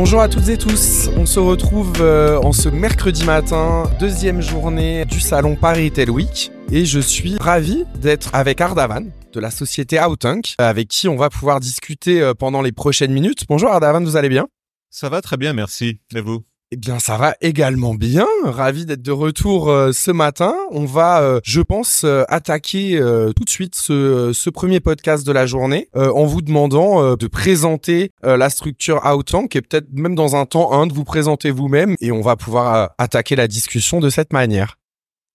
Bonjour à toutes et tous, on se retrouve euh, en ce mercredi matin, deuxième journée du salon Paris Retail Week. Et je suis ravi d'être avec Ardavan de la société Outunk, avec qui on va pouvoir discuter euh, pendant les prochaines minutes. Bonjour Ardavan, vous allez bien? Ça va très bien, merci. Et vous? Eh bien, ça va également bien. Ravi d'être de retour euh, ce matin. On va, euh, je pense, euh, attaquer tout de suite ce, ce, premier podcast de la journée en vous demandant de présenter la structure Outtank et peut-être même dans un temps un de vous présenter vous-même et on va pouvoir attaquer la discussion de cette manière.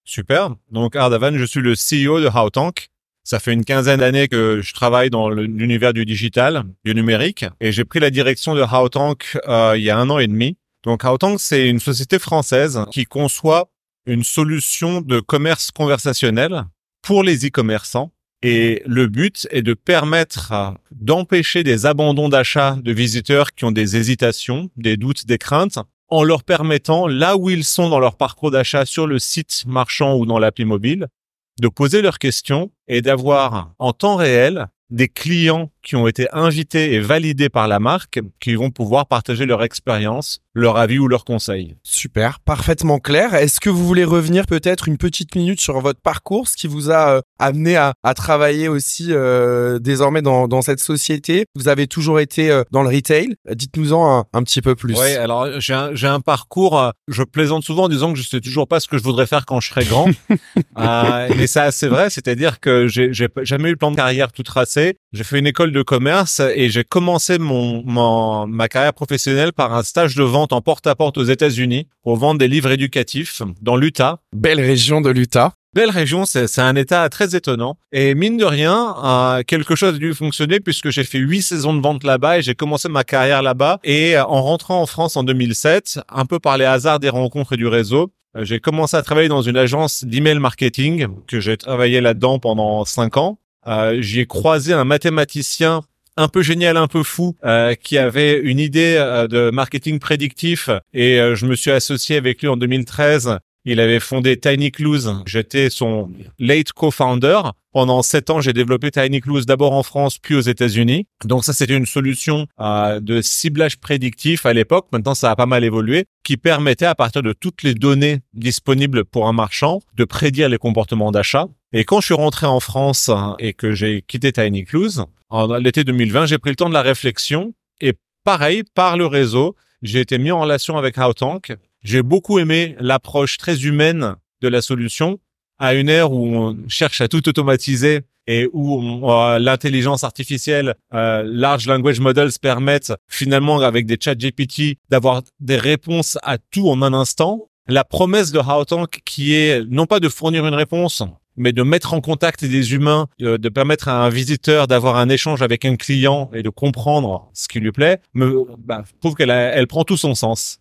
Super. Donc, Ardavan, je suis le CEO de Outtank. Ça fait une quinzaine d'années que je travaille dans l'univers du digital, du numérique, et j'ai pris la direction de Outtank il y a un an et demi. Donc Outtank, c'est une société française qui conçoit une solution de commerce conversationnel pour les e-commerçants. Et le but est de permettre d'empêcher des abandons d'achat de visiteurs qui ont des hésitations, des doutes, des craintes, en leur permettant, là où ils sont dans leur parcours d'achat sur le site marchand ou dans l'appli mobile, de poser leurs questions et d'avoir en temps réel des clients qui ont été invités et validés par la marque qui vont pouvoir partager leur expérience, leur avis ou leurs conseils. Super, parfaitement clair. Est-ce que vous voulez revenir peut-être une petite minute sur votre parcours, ce qui vous a euh, amené à, à, travailler aussi euh, désormais dans, dans, cette société? Vous avez toujours été euh, dans le retail. Dites-nous-en un, un, petit peu plus. Oui, alors j'ai un, un, parcours, je plaisante souvent en disant que je sais toujours pas ce que je voudrais faire quand je serai grand. mais ça, c'est vrai, c'est-à-dire que j'ai jamais eu le plan de carrière tout tracé. J'ai fait une école de commerce et j'ai commencé mon, ma carrière professionnelle par un stage de vente en porte-à-porte aux États-Unis pour vendre des livres éducatifs dans l'Utah. Belle région de l'Utah. Belle région, c'est un état très étonnant. Et mine de rien, euh, quelque chose a dû fonctionner puisque j'ai fait huit saisons de vente là-bas et j'ai commencé ma carrière là-bas. Et euh, en rentrant en France en 2007, un peu par les hasards des rencontres et du réseau, euh, j'ai commencé à travailler dans une agence d'email marketing que j'ai travaillé là-dedans pendant cinq ans. Euh, J'y ai croisé un mathématicien un peu génial, un peu fou, euh, qui avait une idée euh, de marketing prédictif. Et euh, je me suis associé avec lui en 2013 il avait fondé Tiny Clues. J'étais son late co-founder. Pendant sept ans, j'ai développé Tiny Clues d'abord en France, puis aux États-Unis. Donc ça, c'était une solution euh, de ciblage prédictif à l'époque. Maintenant, ça a pas mal évolué, qui permettait à partir de toutes les données disponibles pour un marchand de prédire les comportements d'achat. Et quand je suis rentré en France hein, et que j'ai quitté Tiny Clues, en l'été 2020, j'ai pris le temps de la réflexion. Et pareil, par le réseau, j'ai été mis en relation avec Outtank j'ai beaucoup aimé l'approche très humaine de la solution à une ère où on cherche à tout automatiser et où euh, l'intelligence artificielle, euh, large language models permettent finalement avec des chats GPT d'avoir des réponses à tout en un instant. La promesse de Howtank qui est non pas de fournir une réponse, mais de mettre en contact des humains, euh, de permettre à un visiteur d'avoir un échange avec un client et de comprendre ce qui lui plaît, me bah, prouve qu'elle elle prend tout son sens.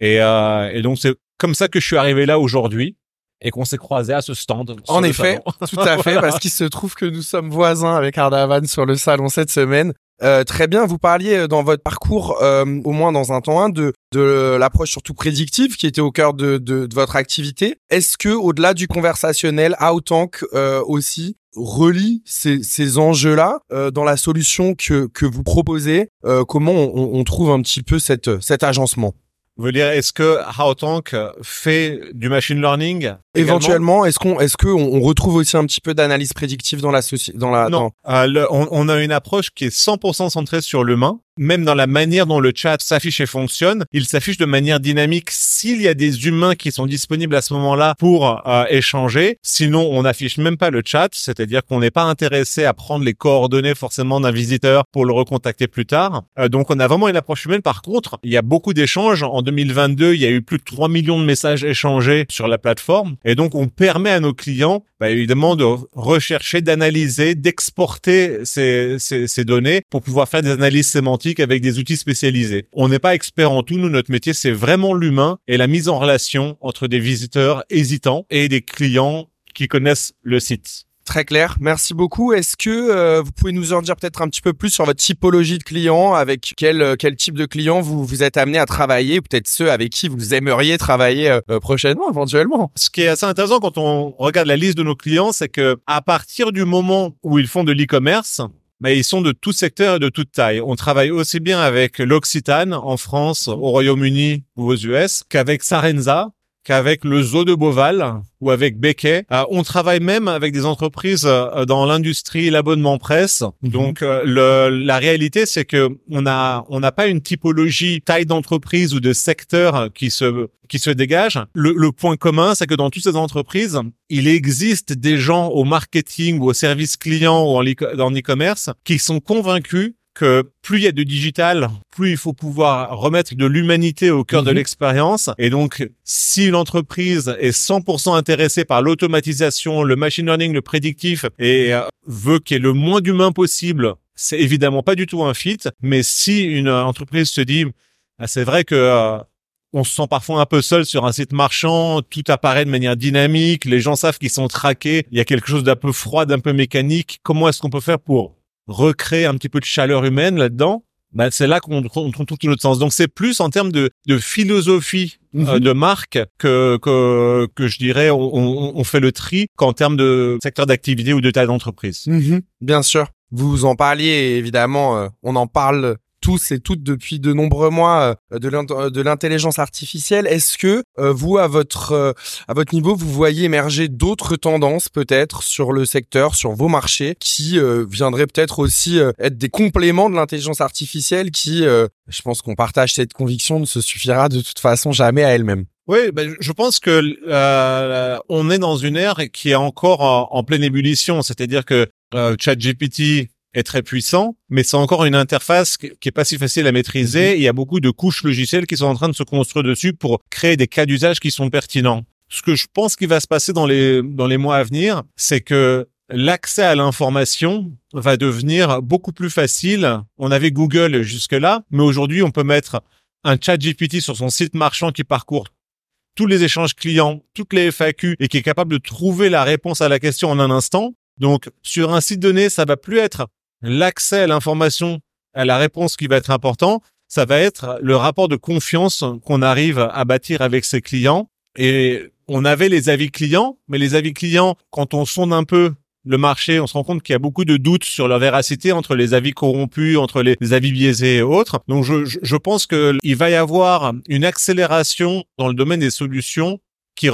Et, euh, et donc c'est comme ça que je suis arrivé là aujourd'hui et qu'on s'est croisé à ce stand. En effet, tout à fait, parce qu'il se trouve que nous sommes voisins avec Ardavan sur le salon cette semaine. Euh, très bien, vous parliez euh, dans votre parcours, euh, au moins dans un temps 1, de, de l'approche surtout prédictive qui était au cœur de, de, de votre activité. Est-ce que au-delà du conversationnel, Outtank euh, aussi relie ces, ces enjeux-là euh, dans la solution que, que vous proposez Comment on, on, trouve un petit peu cette, cet agencement? Vous dire, est-ce que Howtank fait du machine learning Éventuellement, est-ce qu'on est-ce qu'on on retrouve aussi un petit peu d'analyse prédictive dans la dans la Non, euh, on, on, a une approche qui est 100% centrée sur l'humain même dans la manière dont le chat s'affiche et fonctionne, il s'affiche de manière dynamique s'il y a des humains qui sont disponibles à ce moment-là pour euh, échanger. Sinon, on n'affiche même pas le chat, c'est-à-dire qu'on n'est pas intéressé à prendre les coordonnées forcément d'un visiteur pour le recontacter plus tard. Euh, donc, on a vraiment une approche humaine. Par contre, il y a beaucoup d'échanges. En 2022, il y a eu plus de 3 millions de messages échangés sur la plateforme. Et donc, on permet à nos clients, bah, évidemment, de rechercher, d'analyser, d'exporter ces, ces, ces données pour pouvoir faire des analyses sémantiques avec des outils spécialisés. On n'est pas expert en tout. Nous, notre métier, c'est vraiment l'humain et la mise en relation entre des visiteurs hésitants et des clients qui connaissent le site. Très clair, merci beaucoup. Est-ce que euh, vous pouvez nous en dire peut-être un petit peu plus sur votre typologie de clients, avec quel euh, quel type de clients vous vous êtes amené à travailler, peut-être ceux avec qui vous aimeriez travailler euh, prochainement, éventuellement? Ce qui est assez intéressant quand on regarde la liste de nos clients, c'est que à partir du moment où ils font de l'e-commerce, mais ils sont de tout secteur et de toute taille. On travaille aussi bien avec l'Occitane en France, au Royaume-Uni ou aux US qu'avec Sarenza, qu'avec le zoo de Beauval ou avec Becquet. Euh, on travaille même avec des entreprises euh, dans l'industrie, l'abonnement presse. Mhm. Donc euh, le, la réalité, c'est que on a on n'a pas une typologie taille d'entreprise ou de secteur qui se qui se dégage. Le, le point commun, c'est que dans toutes ces entreprises, il existe des gens au marketing ou au service client ou en e-commerce qui sont convaincus que plus il y a de digital, plus il faut pouvoir remettre de l'humanité au cœur de mhm. l'expérience. Et donc, si une entreprise est 100% intéressée par l'automatisation, le machine learning, le prédictif et euh, veut qu'il y ait le moins d'humains possible, c'est évidemment pas du tout un fit. Mais si une entreprise se dit, ah, c'est vrai que euh, on se sent parfois un peu seul sur un site marchand, tout apparaît de manière dynamique, les gens savent qu'ils sont traqués, il y a quelque chose d'un peu froid, d'un peu mécanique. Comment est-ce qu'on peut faire pour recréer un petit peu de chaleur humaine là-dedans, bah, c'est là qu'on trouve tout notre sens. Donc c'est plus en termes de, de philosophie euh, mhm. de marque que, que, que je dirais on, on fait le tri qu'en termes de secteur d'activité ou de taille d'entreprise. Mhm. Bien sûr. Vous en parliez évidemment, euh, on en parle tous et toutes depuis de nombreux mois euh, de l'intelligence artificielle. Est-ce que euh, vous, à votre euh, à votre niveau, vous voyez émerger d'autres tendances peut-être sur le secteur, sur vos marchés, qui viendraient peut-être aussi être des compléments de l'intelligence artificielle, qui, je pense qu'on partage cette conviction, ne se suffira de toute façon jamais à elle-même? Oui, ben, je pense que on est dans une ère qui est encore en, en pleine ébullition, c'est-à-dire que ChatGPT est très puissant, mais c'est encore une interface qui est pas si facile à maîtriser. Mhm. Il y a beaucoup de couches logicielles qui sont en train de se construire dessus pour créer des cas d'usage qui sont pertinents. Ce que je pense qui va se passer dans les dans les mois à venir, c'est que l'accès à l'information va devenir beaucoup plus facile. On avait Google jusque-là, mais aujourd'hui, on peut mettre un chat GPT sur son site marchand qui parcourt tous les échanges clients, toutes les FAQ et qui est capable de trouver la réponse à la question en un instant. Donc, sur un site donné, ça va plus être l'accès à l'information, à la réponse qui va être important, ça va être le rapport de confiance qu'on arrive à bâtir avec ses clients. Et on avait les avis clients, mais les avis clients, quand on sonde un peu le marché, on se rend compte qu'il y a beaucoup de doutes sur leur véracité entre les avis corrompus, entre les, avis biaisés et autres. Donc je, je pense qu'il va y avoir une accélération dans le domaine des solutions qui,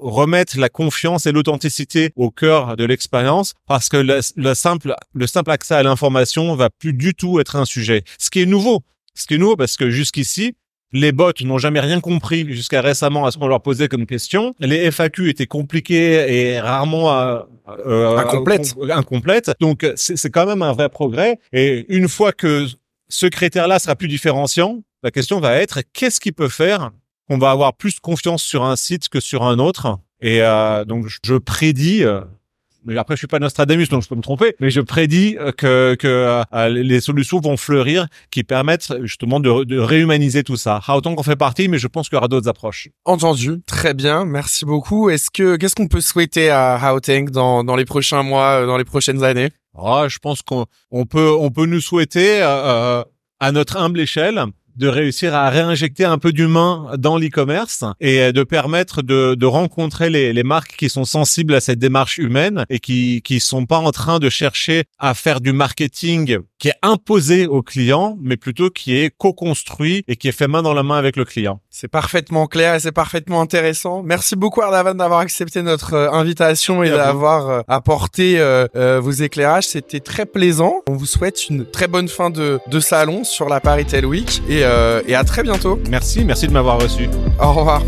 remettre la confiance et l'authenticité au cœur de l'expérience parce que le, simple le simple accès à l'information va plus du tout être un sujet. Ce qui est nouveau, ce qui est nouveau parce que jusqu'ici les bots n'ont jamais rien compris jusqu'à récemment à ce qu'on leur posait comme question. Les FAQ étaient compliqués et rarement euh, euh incomplètes. incomplètes. Donc c'est quand même un vrai progrès. Et une fois que ce critère-là sera plus différenciant, la question va être qu'est-ce qu'il peut faire on va avoir plus confiance sur un site que sur un autre. Et euh, donc je prédis, euh, mais après je suis pas Nostradamus donc je peux me tromper, mais je prédis euh, que, que les solutions vont fleurir qui permettent justement de, réhumaniser tout ça. Autant qu'on fait partie, mais je pense qu'il y aura d'autres approches. Entendu, très bien, merci beaucoup. Est-ce que qu'est-ce qu'on peut souhaiter à Houting dans, dans les prochains mois, dans les prochaines années? Ah, je pense qu'on on peut on peut nous souhaiter à notre humble échelle de réussir à réinjecter un peu d'humain dans l'e-commerce et de permettre de, de rencontrer les, les, marques qui sont sensibles à cette démarche humaine et qui qui sont pas en train de chercher à faire du marketing qui est imposé au client, mais plutôt qui est co-construit et qui est fait main dans la main avec le client. C'est parfaitement clair et c'est parfaitement intéressant. Merci beaucoup Ardavan d'avoir accepté notre euh, invitation et d'avoir euh, apporté euh, vos éclairages. C'était très plaisant. On vous souhaite une très bonne fin de, de salon sur la Paris Tel Week et, et à très bientôt. Merci, merci de m'avoir reçu. Au revoir.